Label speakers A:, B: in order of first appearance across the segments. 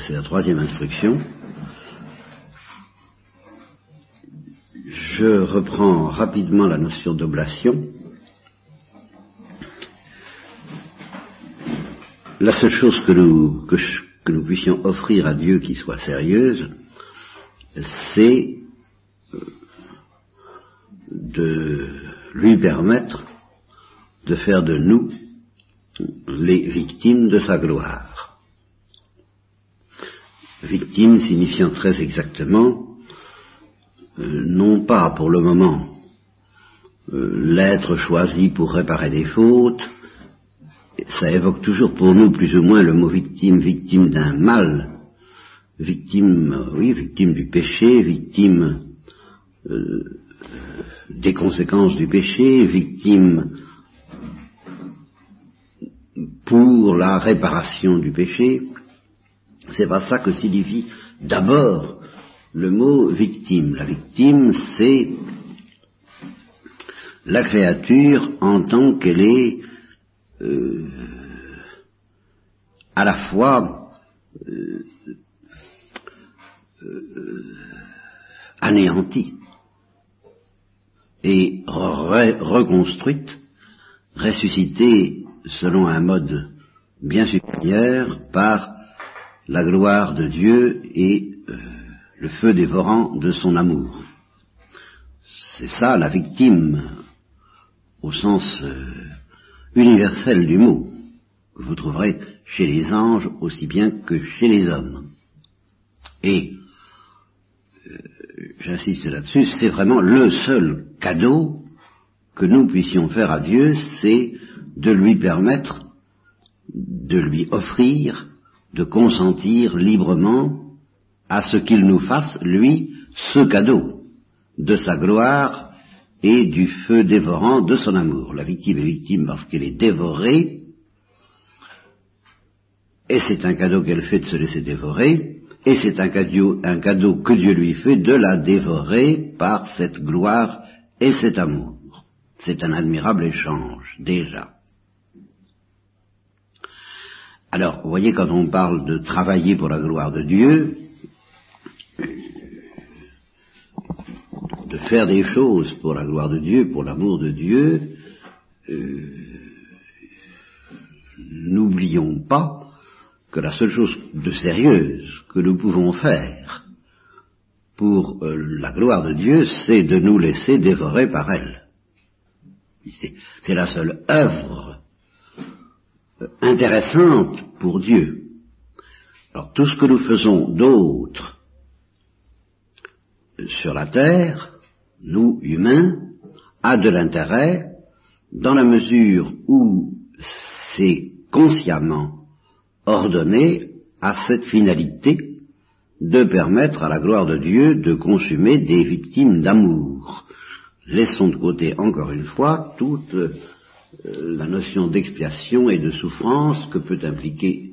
A: c'est la troisième instruction. Je reprends rapidement la notion d'oblation. La seule chose que nous, puissions offrir à Dieu qui soit sérieuse, c'est euh, de lui permettre de faire de nous les victimes de sa gloire. Victime signifiant très exactement, euh, non pas pour le moment euh, l'être choisi pour réparer des fautes, ça évoque toujours pour nous plus ou moins le mot victime, victime d'un mal, victime, euh, oui, victime du péché, victime des conséquences du péché, victime pour la réparation du péché, c'est pas ça que signifie d'abord le mot victime. La victime, c'est la créature en tant qu'elle est euh, à la fois euh, euh, anéantie et reconstruite, ressuscitée selon un mode bien supérieur par la gloire de Dieu et euh, le feu dévorant de son amour. C'est ça la victime au sens euh, universel du mot, que vous trouverez chez les anges aussi bien que chez les hommes. Et, euh, j'insiste là-dessus, c'est vraiment le seul cadeau que nous puissions faire à Dieu, c'est de lui permettre, de lui offrir, de consentir librement à ce qu'il nous fasse, lui, ce cadeau de sa gloire et du feu dévorant de son amour. La victime est victime parce qu'elle est dévorée, et c'est un cadeau qu'elle fait de se laisser dévorer, et c'est un cadeau, que Dieu lui fait de la dévorer par cette gloire et cet amour. C'est un admirable échange, déjà. Alors, vous voyez, quand on parle de travailler pour la gloire de Dieu, de faire des choses pour la gloire de Dieu, pour l'amour de Dieu, euh, n'oublions pas que la seule chose de sérieuse que nous pouvons faire pour euh, la gloire de Dieu, c'est de nous laisser dévorer par elle. C'est la seule œuvre intéressante pour Dieu. Alors tout ce que nous faisons d'autre sur la terre, nous humains, a de l'intérêt dans la mesure où c'est consciemment ordonné à cette finalité de permettre à la gloire de Dieu de consumer des victimes d'amour. Laissons de côté encore une fois toute la notion d'expiation et de souffrance que peut impliquer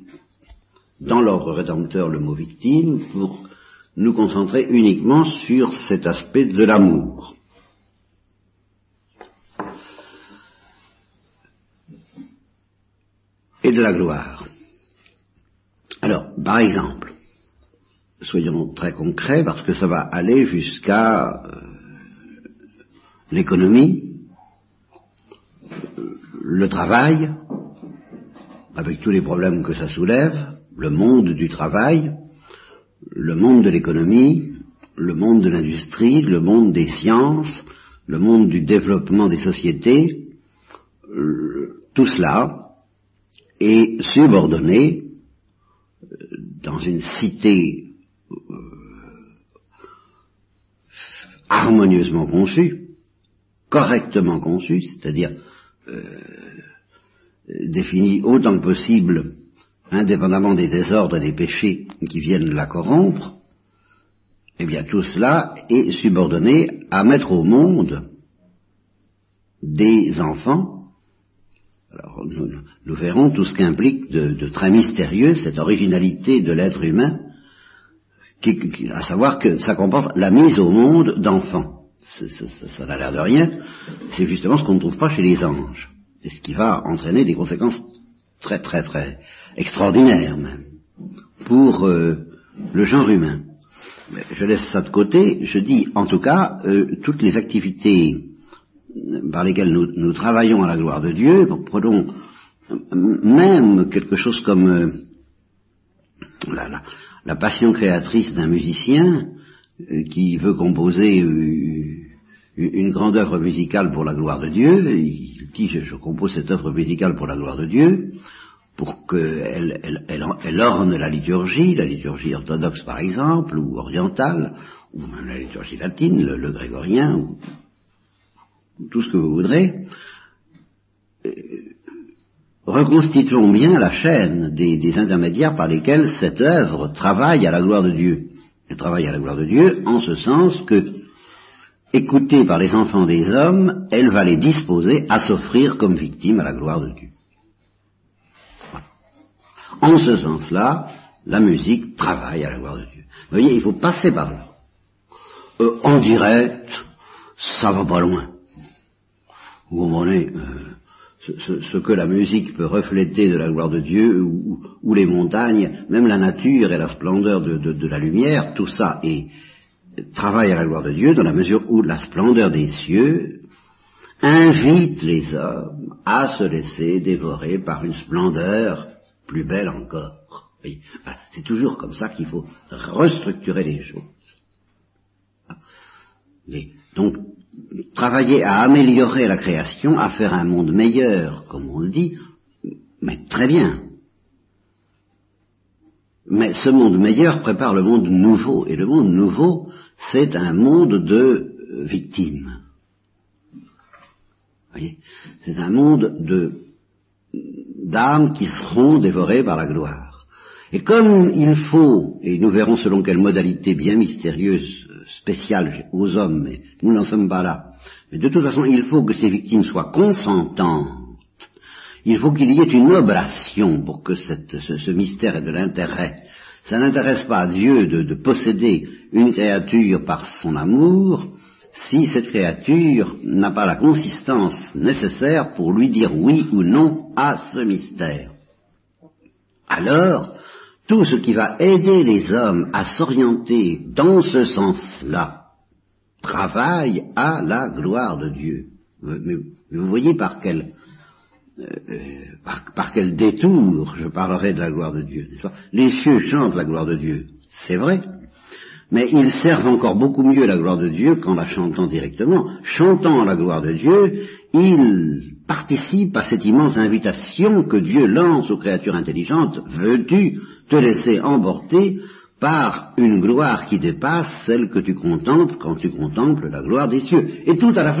A: dans l'ordre rédempteur le mot victime pour nous concentrer uniquement sur cet aspect de l'amour. Et de la gloire. Alors, par exemple, soyons très concrets parce que ça va aller jusqu'à euh, l'économie, le travail, avec tous les problèmes que ça soulève, le monde du travail, le monde de l'économie, le monde de l'industrie, le monde des sciences, le monde du développement des sociétés, euh, tout cela est subordonné euh, dans une cité euh, harmonieusement conçue, correctement conçue, c'est-à-dire définie autant que possible, indépendamment des désordres et des péchés qui viennent la corrompre, eh bien tout cela est subordonné à mettre au monde des enfants. Alors nous, verrons tout ce qu'implique de, très mystérieux cette originalité de l'être humain, à savoir que ça comporte la mise au monde d'enfants ça n'a l'air de rien, c'est justement ce qu'on ne trouve pas chez les anges. C'est ce qui va entraîner des conséquences très très très extraordinaires même. pour euh, le genre humain. Je laisse ça de côté, je dis en tout cas, euh, toutes les activités par lesquelles nous, travaillons à la gloire de Dieu, prenons même quelque chose comme la, passion créatrice d'un musicien qui veut composer une grande œuvre musicale pour la gloire de Dieu, dit je, compose cette œuvre musicale pour la gloire de Dieu, pour qu'elle elle, orne la liturgie, la liturgie orthodoxe par exemple, ou orientale, ou même la liturgie latine, le, grégorien, ou, tout ce que vous voudrez, euh, reconstituons bien la chaîne des, des, intermédiaires par lesquels cette œuvre travaille à la gloire de Dieu. Elle travaille à la gloire de Dieu en ce sens que écoutée par les enfants des hommes, elle va les disposer à s'offrir comme victimes à la gloire de Dieu. En ce sens-là, la musique travaille à la gloire de Dieu. Vous voyez, il faut passer par là. Euh, en direct, ça va pas loin. Vous comprenez euh, ce, que la musique peut refléter de la gloire de Dieu, ou, les montagnes, même la nature et la splendeur de la lumière, tout ça est, travaille à la gloire de Dieu dans la mesure où la splendeur des cieux invite les hommes à se laisser dévorer par une splendeur plus belle encore. C'est toujours comme ça qu'il faut restructurer les choses. donc, travailler à améliorer la création, à faire un monde meilleur, comme on le dit, mais très bien. Mais ce monde meilleur prépare le monde nouveau, et le monde nouveau, c'est un monde de euh, victimes. C'est un monde de d'âmes qui seront dévorées par la gloire. Et comme il faut, et nous verrons selon quelle modalité bien mystérieuse, spéciale aux hommes, mais nous n'en sommes pas là, mais de toute façon, il faut que ces victimes soient consentantes il faut qu'il y ait une oblation pour que ce, mystère ait de l'intérêt. Ça n'intéresse pas Dieu de, posséder une créature par son amour si cette créature n'a pas la consistance nécessaire pour lui dire oui ou non à ce mystère. Alors, tout ce qui va aider les hommes à s'orienter dans ce sens-là travaille à la gloire de Dieu. Vous voyez par quel euh, euh, par, quel détour je parlerai de la gloire de Dieu. Les cieux chantent la gloire de Dieu, c'est vrai, mais ils servent encore beaucoup mieux la gloire de Dieu qu'en la chantant directement. Chantant la gloire de Dieu, ils participent à cette immense invitation que Dieu lance aux créatures intelligentes. Veux-tu te laisser emporter par une gloire qui dépasse celle que tu contemples quand tu contemples la gloire des cieux? Et tout à la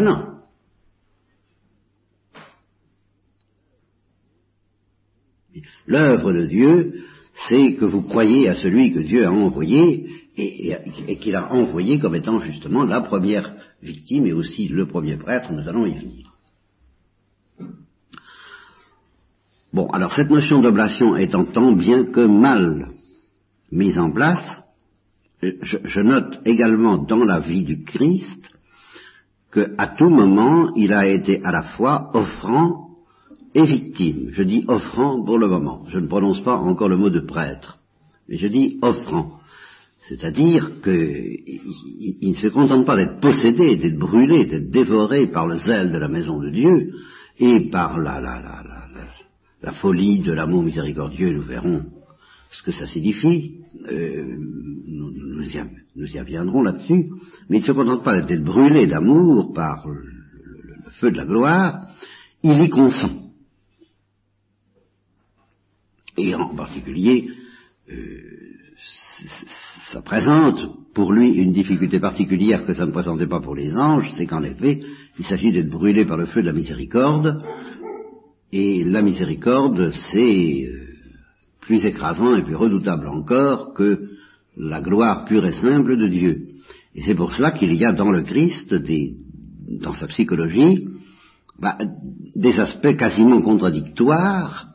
A: L'œuvre de Dieu, c'est que vous croyez à celui que Dieu a envoyé et, qu'il a envoyé comme étant justement la première victime et aussi le premier prêtre, nous allons y venir. Bon, alors cette notion d'oblation étant tant bien que mal mise en place, je, je, note également dans la vie du Christ qu'à tout moment il a été à la fois offrant et victime. Je dis offrant pour le moment. Je ne prononce pas encore le mot de prêtre, mais je dis offrant. C'est-à-dire qu'il ne se contente pas d'être possédé, d'être brûlé, d'être dévoré par le zèle de la maison de Dieu et par la, la, la, la folie de l'amour miséricordieux, nous verrons ce que ça signifie, euh, nous, y, reviendrons là-dessus, mais il ne se contente pas d'être brûlé d'amour par le, le, feu de la gloire, il y consent et en particulier, euh, ça présente pour lui une difficulté particulière que ça ne présentait pas pour les anges, c'est qu'en effet, il s'agit d'être brûlé par le feu de la miséricorde, et la miséricorde, c'est euh, plus écrasant et plus redoutable encore que la gloire pure et simple de Dieu. Et c'est pour cela qu'il y a dans le Christ, dans sa psychologie, bah, des aspects quasiment contradictoires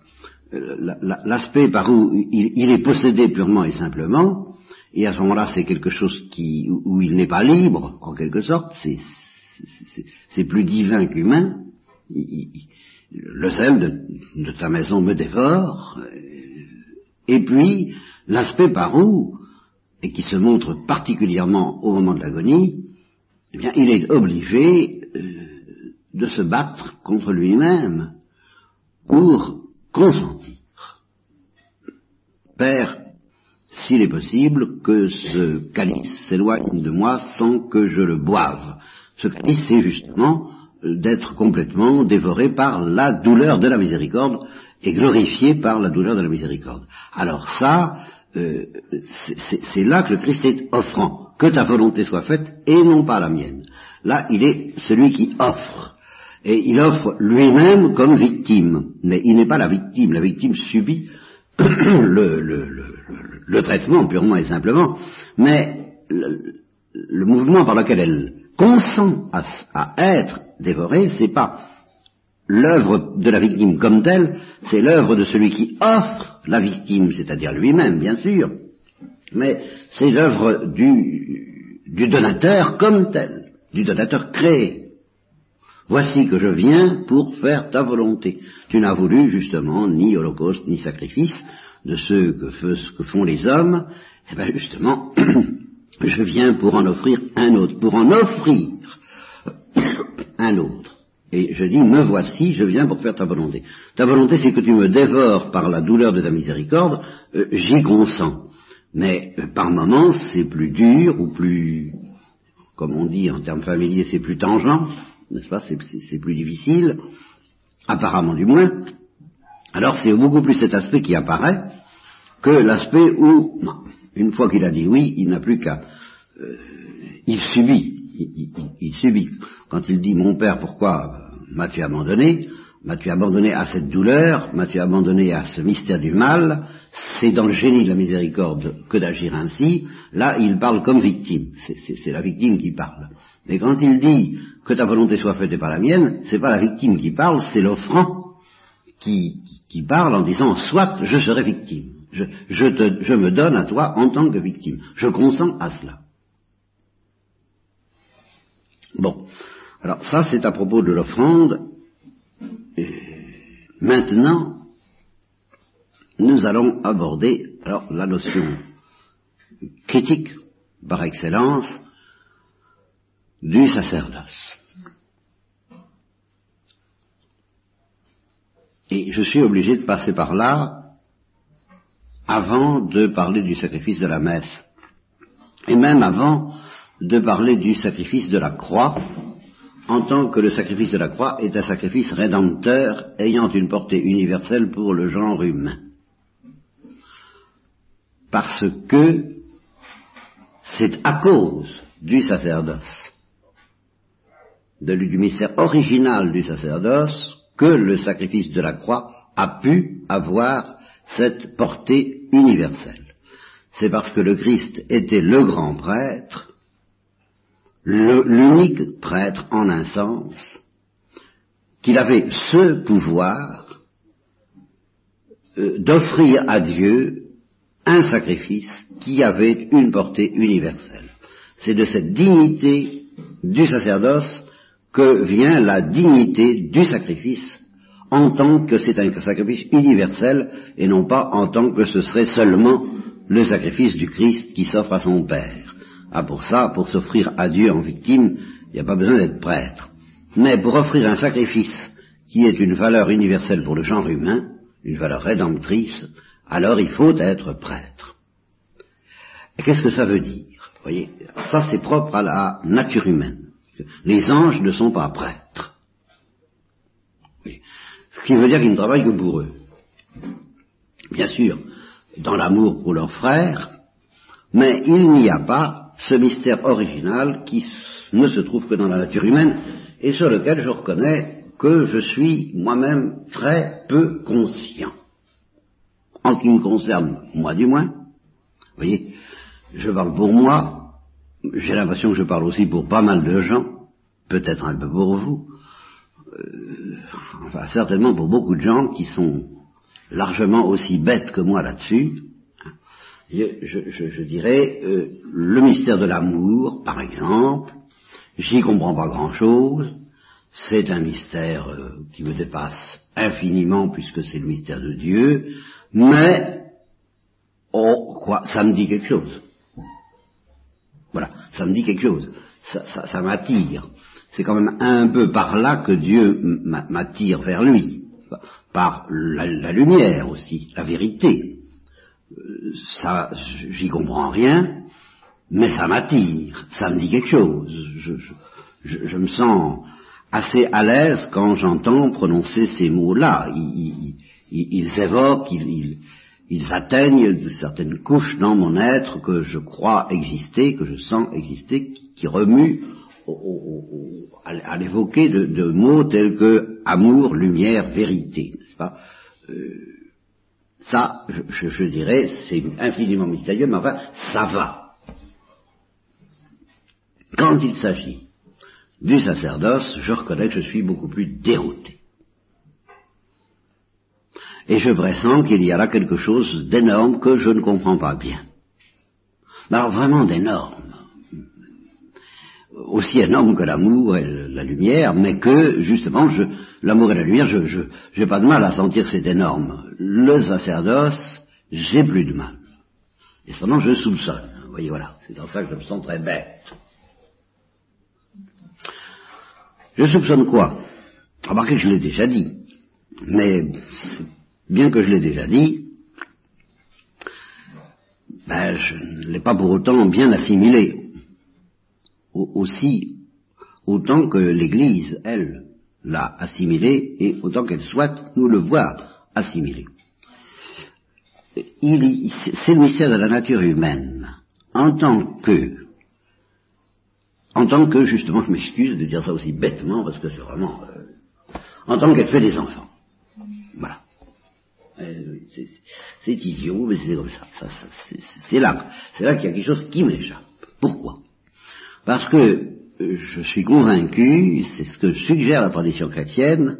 A: l'aspect par où il, est possédé purement et simplement, et à ce moment-là c'est quelque chose qui, où il n'est pas libre, en quelque sorte, c'est plus divin qu'humain, le sel de, ta maison me dévore, et puis l'aspect par où, et qui se montre particulièrement au moment de l'agonie, eh bien, il est obligé euh, de se battre contre lui-même pour consentir. Père, s'il est possible, que ce calice s'éloigne de moi sans que je le boive. Ce calice, c'est justement d'être complètement dévoré par la douleur de la miséricorde et glorifié par la douleur de la miséricorde. Alors ça, euh, c'est là que le Christ est offrant, que ta volonté soit faite et non pas la mienne. Là, il est celui qui offre. Et il offre lui-même comme victime, mais il n'est pas la victime. La victime subit le, traitement purement et simplement, mais le, mouvement par lequel elle consent à, à être dévorée, c'est pas l'œuvre de la victime comme telle, c'est l'œuvre de celui qui offre la victime, c'est-à-dire lui-même, bien sûr, mais c'est l'œuvre du, du donateur comme tel, du donateur créé. Voici que je viens pour faire ta volonté. Tu n'as voulu justement ni holocauste ni sacrifice de que, que font les hommes. Eh bien justement, je viens pour en offrir un autre, pour en offrir un autre. Et je dis, me voici, je viens pour faire ta volonté. Ta volonté, c'est que tu me dévores par la douleur de ta miséricorde, euh, j'y consens. Mais euh, par moments, c'est plus dur ou plus, comme on dit en termes familiers, c'est plus tangent, n'est-ce pas C'est plus difficile, apparemment du moins. Alors c'est beaucoup plus cet aspect qui apparaît que l'aspect où, une fois qu'il a dit oui, il n'a plus qu'à... Euh, il subit, il, subit. Quand il dit mon père, pourquoi m'as-tu abandonné? M'as-tu abandonné à cette douleur? M'as-tu abandonné à ce mystère du mal? C'est dans le génie de la miséricorde que d'agir ainsi. Là, il parle comme victime. C'est la victime qui parle. Mais quand il dit que ta volonté soit faite et pas la mienne, c'est pas la victime qui parle, c'est l'offrant qui, qui, parle en disant soit je serai victime. Je, je, te, je me donne à toi en tant que victime. Je consens à cela. Bon. Alors ça, c'est à propos de l'offrande. Maintenant, nous allons aborder alors la notion critique par excellence du sacerdoce. Et je suis obligé de passer par là avant de parler du sacrifice de la messe, et même avant de parler du sacrifice de la croix, en tant que le sacrifice de la croix est un sacrifice rédempteur ayant une portée universelle pour le genre humain. Parce que c'est à cause du sacerdoce, du mystère original du sacerdoce, que le sacrifice de la croix a pu avoir cette portée universelle. C'est parce que le Christ était le grand prêtre l'unique prêtre en un sens, qu'il avait ce pouvoir euh, d'offrir à Dieu un sacrifice qui avait une portée universelle. C'est de cette dignité du sacerdoce que vient la dignité du sacrifice en tant que c'est un sacrifice universel et non pas en tant que ce serait seulement le sacrifice du Christ qui s'offre à son Père. Ah, pour ça, pour s'offrir à Dieu en victime, il n'y a pas besoin d'être prêtre. Mais pour offrir un sacrifice qui est une valeur universelle pour le genre humain, une valeur rédemptrice, alors il faut être prêtre. Qu'est-ce que ça veut dire? Voyez, ça c'est propre à la nature humaine. Les anges ne sont pas prêtres. Ce qui veut dire qu'ils ne travaillent que pour eux. Bien sûr, dans l'amour pour leurs frères, mais il n'y a pas ce mystère original qui ne se trouve que dans la nature humaine et sur lequel je reconnais que je suis moi-même très peu conscient. En ce qui me concerne, moi du moins, vous voyez, je parle pour moi, j'ai l'impression que je parle aussi pour pas mal de gens, peut-être un peu pour vous, euh, enfin certainement pour beaucoup de gens qui sont largement aussi bêtes que moi là-dessus, je, dirais, euh, le mystère de l'amour, par exemple, j'y comprends pas grand-chose, c'est un mystère euh, qui me dépasse infiniment puisque c'est le mystère de Dieu, mais, oh, Bah, ça me dit quelque chose. Voilà, ça me dit quelque chose. Ça, m'attire. C'est quand même un peu par là que Dieu m'attire vers lui. Par la, lumière aussi, la vérité. Euh, ça, j'y comprends rien, mais ça m'attire, ça me dit quelque chose. Je, me sens assez à l'aise quand j'entends prononcer ces mots-là. Ils, évoquent, ils, ils atteignent certaines couches dans mon être que je crois exister, que je sens exister, qui, remuent à, l'évoquer de, mots tels que amour, lumière, vérité, n'est-ce pas? Euh, Ça, je, dirais, c'est infiniment mystérieux, mais enfin, ça va. Quand il s'agit du sacerdoce, je reconnais que je suis beaucoup plus dérouté et je pressens qu'il y a là quelque chose d'énorme que je ne comprends pas bien. Alors vraiment d'énorme. Aussi énorme que l'amour et la lumière, mais que, justement, l'amour et la lumière, je n'ai pas de mal à sentir c'est énorme. Le sacerdoce, j'ai plus de mal. Et cependant, je soupçonne. Vous voyez, voilà, c'est en ça que je me sens très bête. Je soupçonne quoi? Remarquez que je l'ai déjà dit. Mais bien que je l'ai déjà dit, ben, je ne l'ai pas pour autant bien assimilé. Aussi, autant que l'Église, elle, l'a assimilé, et autant qu'elle souhaite nous le voir assimilé. C'est le mystère de la nature humaine, en tant que, en tant que, justement, je m'excuse de dire ça aussi bêtement, parce que c'est vraiment, euh, en tant qu'elle fait des enfants. Voilà. Euh, c'est idiot, mais c'est comme ça. c'est là, c'est là qu'il y a quelque chose qui m'échappe. Pourquoi? Parce que euh, je suis convaincu, c'est ce que suggère la tradition chrétienne,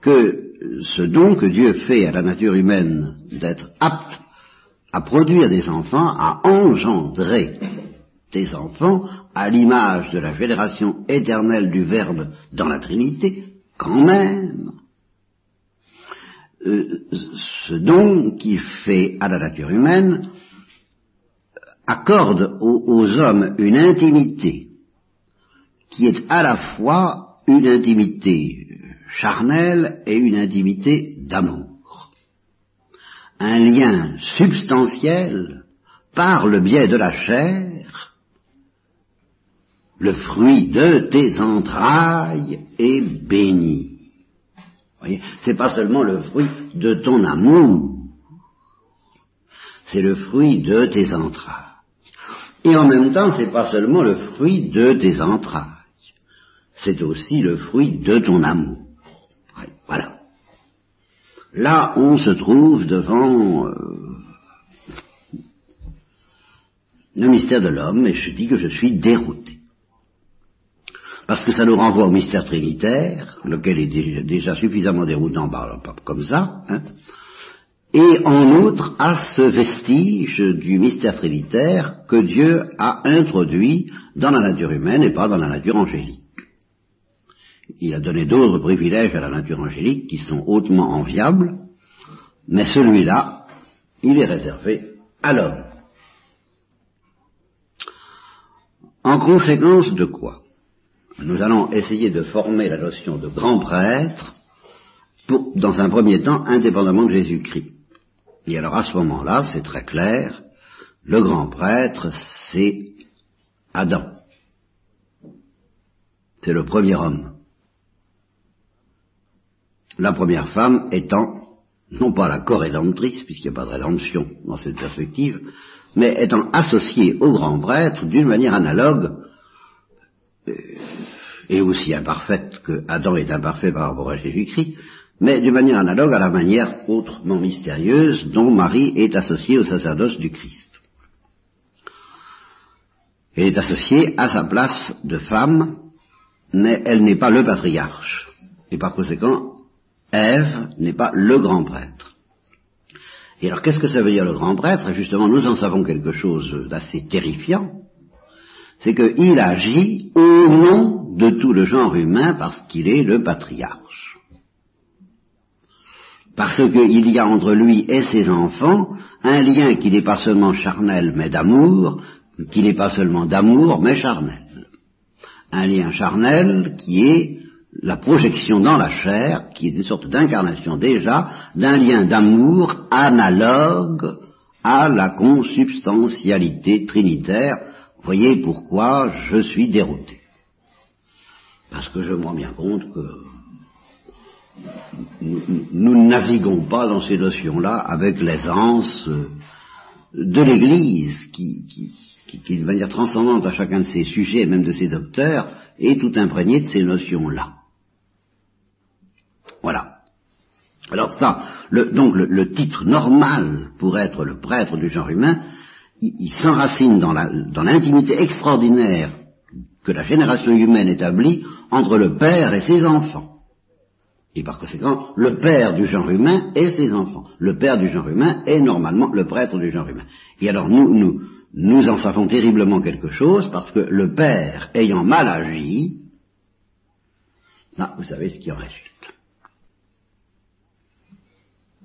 A: que ce don que Dieu fait à la nature humaine d'être apte à produire des enfants, à engendrer des enfants, à l'image de la génération éternelle du Verbe dans la Trinité, quand même, euh, ce don qu'il fait à la nature humaine accorde aux, hommes une intimité qui est à la fois une intimité charnelle et une intimité d'amour. Un lien substantiel par le biais de la chair, le fruit de tes entrailles est béni c'est pas seulement le fruit de ton amour, c'est le fruit de tes entrailles. Et en même temps, c'est pas seulement le fruit de tes entrailles, c'est aussi le fruit de ton amour. Voilà. Là, on se trouve devant euh, le mystère de l'homme, et je dis que je suis dérouté parce que ça nous renvoie au mystère trinitaire, lequel est déjà, suffisamment déroutant par, comme ça, hein, et en outre à ce vestige du mystère trinitaire que Dieu a introduit dans la nature humaine et pas dans la nature angélique. Il a donné d'autres privilèges à la nature angélique qui sont hautement enviables, mais celui-là, il est réservé à l'homme. En conséquence de quoi nous allons essayer de former la notion de grand prêtre, pour, dans un premier temps, indépendamment de Jésus-Christ. Et alors à ce moment-là, c'est très clair, le grand prêtre, c'est Adam. C'est le premier homme. La première femme étant, non pas la co-rédemptrice, puisqu'il n'y a pas de rédemption dans cette perspective, mais étant associée au grand prêtre d'une manière analogue euh, et aussi imparfaite que Adam est imparfait par rapport à Jésus-Christ, mais d'une manière analogue à la manière autrement mystérieuse dont Marie est associée au sacerdoce du Christ. Elle est associée à sa place de femme, mais elle n'est pas le patriarche. Et par conséquent, Ève n'est pas le grand prêtre. Et alors qu'est-ce que ça veut dire le grand prêtre? Justement, nous en savons quelque chose d'assez terrifiant c'est qu'il agit au nom de tout le genre humain parce qu'il est le patriarche. Parce qu'il y a entre lui et ses enfants un lien qui n'est pas seulement charnel mais d'amour, qui n'est pas seulement d'amour mais charnel. Un lien charnel qui est la projection dans la chair, qui est une sorte d'incarnation déjà, d'un lien d'amour analogue à la consubstantialité trinitaire. Voyez pourquoi je suis dérouté. Parce que je me rends bien compte que nous, ne naviguons pas dans ces notions-là avec l'aisance de l'Église qui, qui, qui, de manière transcendante à chacun de ses sujets, et même de ses docteurs, est tout imprégné de ces notions-là. Voilà. Alors ça, le, donc le, titre normal pour être le prêtre du genre humain, il, s'enracine dans l'intimité extraordinaire que la génération humaine établit entre le père et ses enfants. Et par conséquent, le père du genre humain et ses enfants. Le père du genre humain est normalement le prêtre du genre humain. Et alors nous, nous, nous en savons terriblement quelque chose parce que le père ayant mal agi, vous savez ce qui en résulte.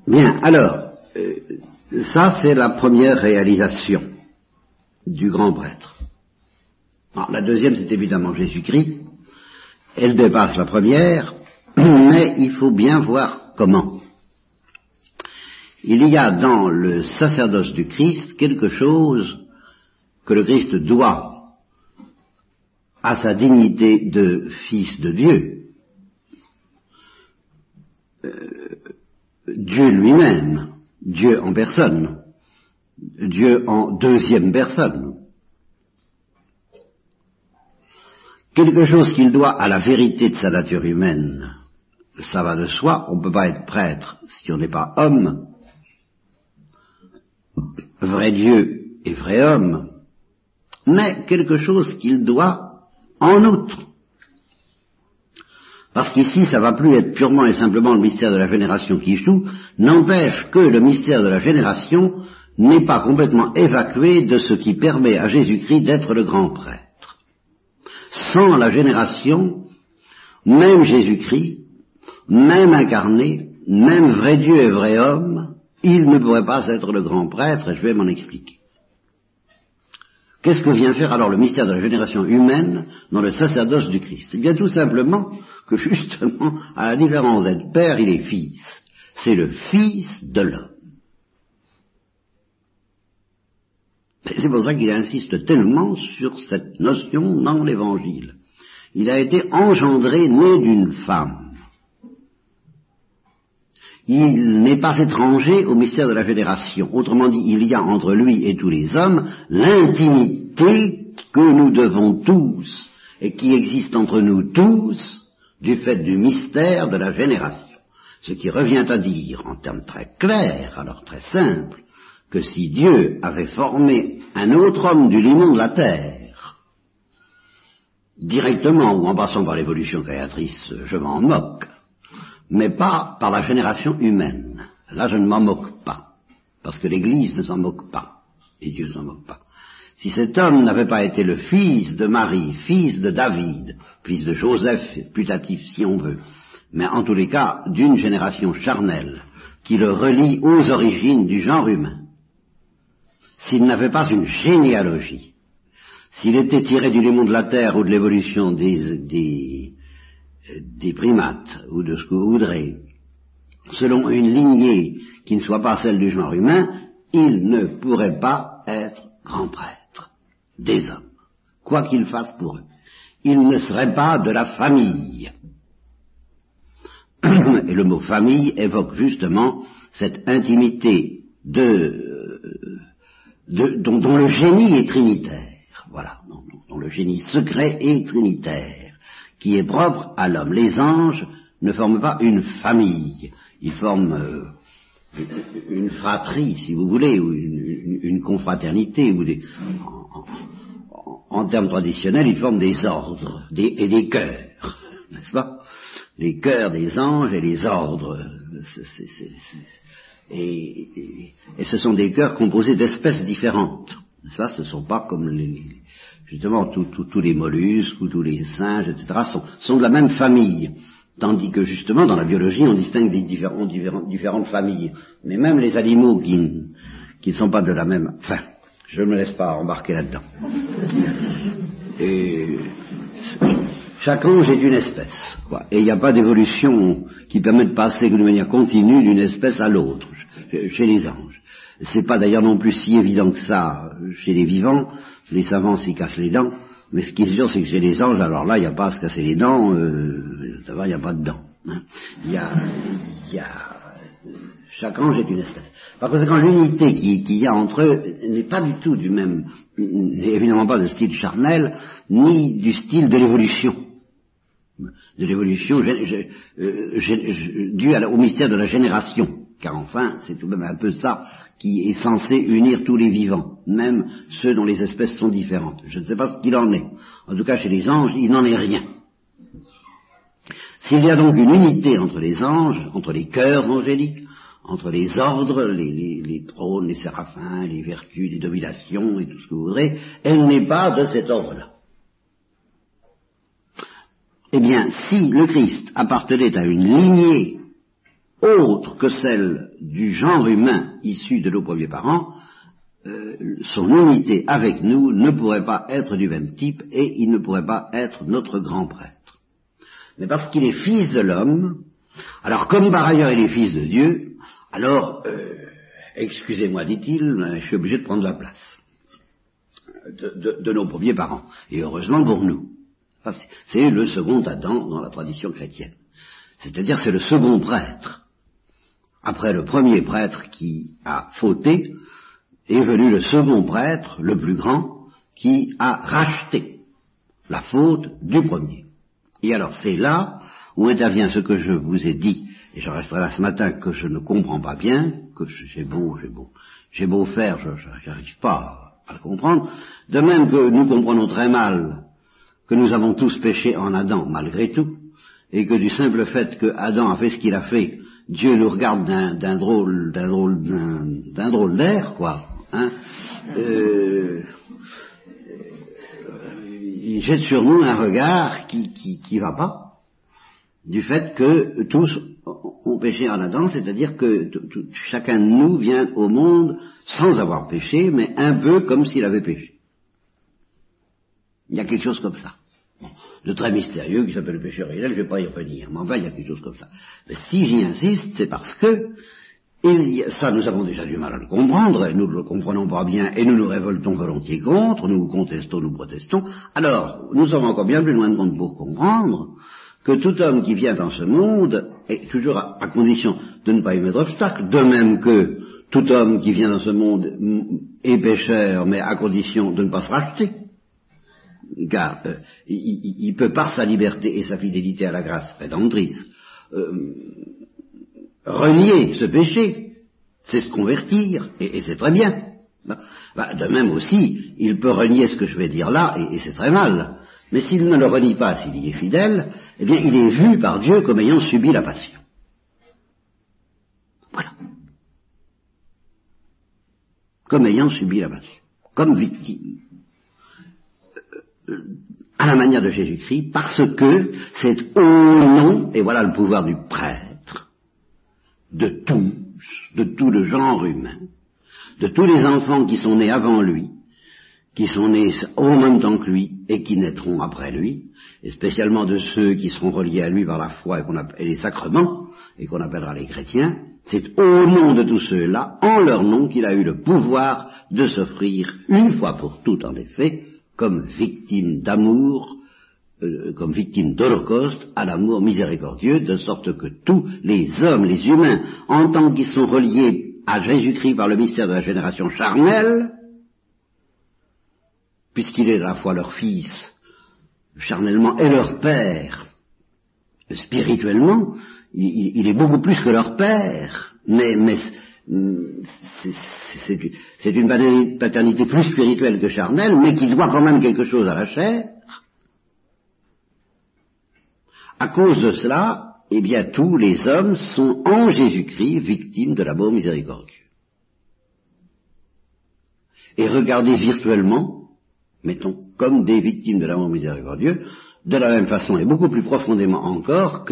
A: Bien, alors, euh, ça c'est la première réalisation du grand prêtre. la deuxième c'est évidemment Jésus-Christ. Elle dépasse la première, mais il faut bien voir comment. Il y a dans le sacerdoce du Christ quelque chose que le Christ doit à sa dignité de fils de Dieu. Euh, Dieu lui-même, Dieu en personne, Dieu en deuxième personne. Quelque chose qu'il doit à la vérité de sa nature humaine, ça va de soi, on ne peut pas être prêtre si on n'est pas homme, vrai Dieu et vrai homme, mais quelque chose qu'il doit en outre. Parce qu'ici, ça va plus être purement et simplement le mystère de la génération qui joue, n'empêche que le mystère de la génération n'est pas complètement évacué de ce qui permet à Jésus-Christ d'être le grand prêtre. Sans la génération, même Jésus-Christ même incarné, même vrai Dieu et vrai homme, il ne pourrait pas être le grand prêtre, et je vais m'en expliquer. Qu'est-ce que vient faire alors le mystère de la génération humaine dans le sacerdoce du Christ? Eh bien tout simplement que justement, à la différence d'être père, il est fils. C'est le fils de l'homme. C'est pour ça qu'il insiste tellement sur cette notion dans l'Évangile. Il a été engendré né d'une femme il n'est pas étranger au mystère de la fédération. Autrement dit, il y a entre lui et tous les hommes l'intimité que nous devons tous et qui existe entre nous tous du fait du mystère de la génération. Ce qui revient à dire, en termes très clairs, alors très simples, que si Dieu avait formé un autre homme du limon de la terre, directement ou en passant par l'évolution créatrice, je m'en moque, mais pas par la génération humaine. Là, je ne m'en moque pas, parce que l'Église ne s'en moque pas, et Dieu ne s'en moque pas. Si cet homme n'avait pas été le fils de Marie, fils de David, fils de Joseph, putatif si on veut, mais en tous les cas d'une génération charnelle, qui le relie aux origines du genre humain, s'il n'avait pas une généalogie, s'il était tiré du monde de la terre ou de l'évolution des, des, des primates ou de ce que vous voudrez, selon une lignée qui ne soit pas celle du genre humain, il ne pourrait pas être grand prêtre des hommes, quoi qu'il fasse pour eux. Il ne serait pas de la famille. Et le mot famille évoque justement cette intimité dont, le génie est trinitaire. Voilà, dont le génie secret est trinitaire qui est propre à l'homme. Les anges ne forment pas une famille, ils forment euh, une fratrie, si vous voulez, ou une, confraternité, ou des, en, termes traditionnels, ils forment des ordres et des cœurs, n'est-ce pas? Les cœurs des anges et les ordres. et, ce sont des cœurs composés d'espèces différentes. Pas? Ce ne sont pas comme les, justement tous les mollusques ou tous les singes, etc., sont, de la même famille. Tandis que justement, dans la biologie, on distingue des différents, différentes familles. Mais même les animaux qui, qui ne sont pas de la même... Enfin, je ne me laisse pas embarquer là-dedans. Et chaque ange est une espèce. Quoi. Et il n'y a pas d'évolution qui permet de passer de manière continue d'une espèce à l'autre chez les anges. C'est pas d'ailleurs non plus si évident que ça chez les vivants. Les savants s'y cassent les dents. Mais ce qui est sûr, c'est que chez les anges, alors là, il n'y a pas à se casser les dents, euh, il n'y a pas de dents. Hein. Y, a, y a, chaque ange est une espèce. Par conséquent, l'unité qu'il y a entre eux n'est pas du tout du même, évidemment pas de style charnel, ni du style de l'évolution. De l'évolution euh, due au mystère de la génération car enfin, c'est tout de même un peu ça qui est censé unir tous les vivants, même ceux dont les espèces sont différentes. Je ne sais pas ce qu'il en est. En tout cas, chez les anges, il n'en est rien. S'il y a donc une unité entre les anges, entre les cœurs angéliques, entre les ordres, les, trônes, les séraphins, les vertus, les dominations et tout ce que vous voudrez, elle n'est pas de cet ordre-là. Eh bien, si le Christ appartenait à une lignée autre que celle du genre humain issu de nos premiers parents, euh, son unité avec nous ne pourrait pas être du même type et il ne pourrait pas être notre grand prêtre. Mais parce qu'il est fils de l'homme, alors comme par ailleurs il est fils de Dieu, alors, euh, excusez-moi, dit-il, je suis obligé de prendre la place de, de nos premiers parents. Et heureusement pour nous. C'est le second Adam dans la tradition chrétienne. C'est-à-dire c'est le second prêtre après le premier prêtre qui a fauté, est venu le second prêtre, le plus grand, qui a racheté la faute du premier. Et alors c'est là où intervient ce que je vous ai dit, et je resterai là ce matin, que je ne comprends pas bien, que j'ai beau, j'ai beau, j'ai beau faire, je n'arrive pas à, le comprendre, de même que nous comprenons très mal que nous avons tous péché en Adam, malgré tout, et que du simple fait que Adam a fait ce qu'il a fait, Dieu nous regarde d'un drôle, d'un drôle, d'un drôle d'air, quoi. Hein. Euh, il jette sur nous un regard qui, qui, qui va pas, du fait que tous ont péché en Adam, c'est-à-dire que chacun de nous vient au monde sans avoir péché, mais un peu comme s'il avait péché. Il y a quelque chose comme ça de très mystérieux qui s'appelle le péché originel, je ne vais pas y revenir, mais enfin il y a quelque chose comme ça. Mais si j'y insiste, c'est parce que ça nous avons déjà du mal à le comprendre, et nous ne le comprenons pas bien, et nous nous révoltons volontiers contre, nous contestons, nous protestons, alors nous sommes encore bien plus loin de compte pour comprendre que tout homme qui vient dans ce monde, est toujours à, condition de ne pas y mettre obstacle, de même que tout homme qui vient dans ce monde est pécheur, mais à condition de ne pas se racheter car euh, il, peut par sa liberté et sa fidélité à la grâce rédemptrice euh, renier ce péché, c'est se convertir, et, c'est très bien. Bah, bah, de même aussi, il peut renier ce que je vais dire là, et, c'est très mal. Mais s'il ne le renie pas, s'il y est fidèle, eh bien il est vu par Dieu comme ayant subi la passion. Voilà. Comme ayant subi la passion. Comme victime à la manière de Jésus-Christ, parce que c'est au nom, et voilà le pouvoir du prêtre, de tous, de tout le genre humain, de tous les enfants qui sont nés avant lui, qui sont nés au même temps que lui et qui naîtront après lui, et spécialement de ceux qui seront reliés à lui par la foi et, et les sacrements, et qu'on appellera les chrétiens, c'est au nom de tous ceux-là, en leur nom, qu'il a eu le pouvoir de s'offrir, une fois pour toutes en effet, comme victime d'amour, euh, comme victime d'holocauste à l'amour miséricordieux, de sorte que tous les hommes, les humains, en tant qu'ils sont reliés à Jésus-Christ par le mystère de la génération charnelle, puisqu'il est à la fois leur fils charnellement et leur père, spirituellement, il, est beaucoup plus que leur père, mais, mais c'est une paternité plus spirituelle que charnelle, mais qui doit quand même quelque chose à la chair. À cause de cela, eh bien tous les hommes sont en Jésus-Christ victimes de l'amour miséricordieux. Et regardez virtuellement, mettons, comme des victimes de l'amour miséricordieux, de la même façon et beaucoup plus profondément encore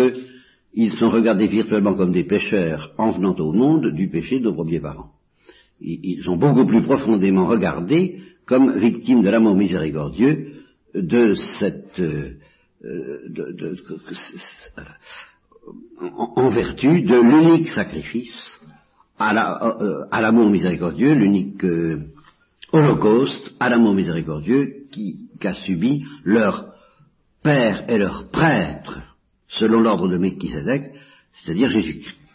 A: qu'ils sont regardés virtuellement comme des pécheurs en venant au monde du péché de nos premiers parents. Ils sont beaucoup plus profondément regardés comme victimes de l'amour miséricordieux de cette euh, de, en, vertu de l'unique sacrifice à l'amour miséricordieux, l'unique euh, holocauste à l'amour miséricordieux qu'a subi leur père et leur prêtre, selon l'ordre de Melchizedek, c'est-à-dire Jésus-Christ.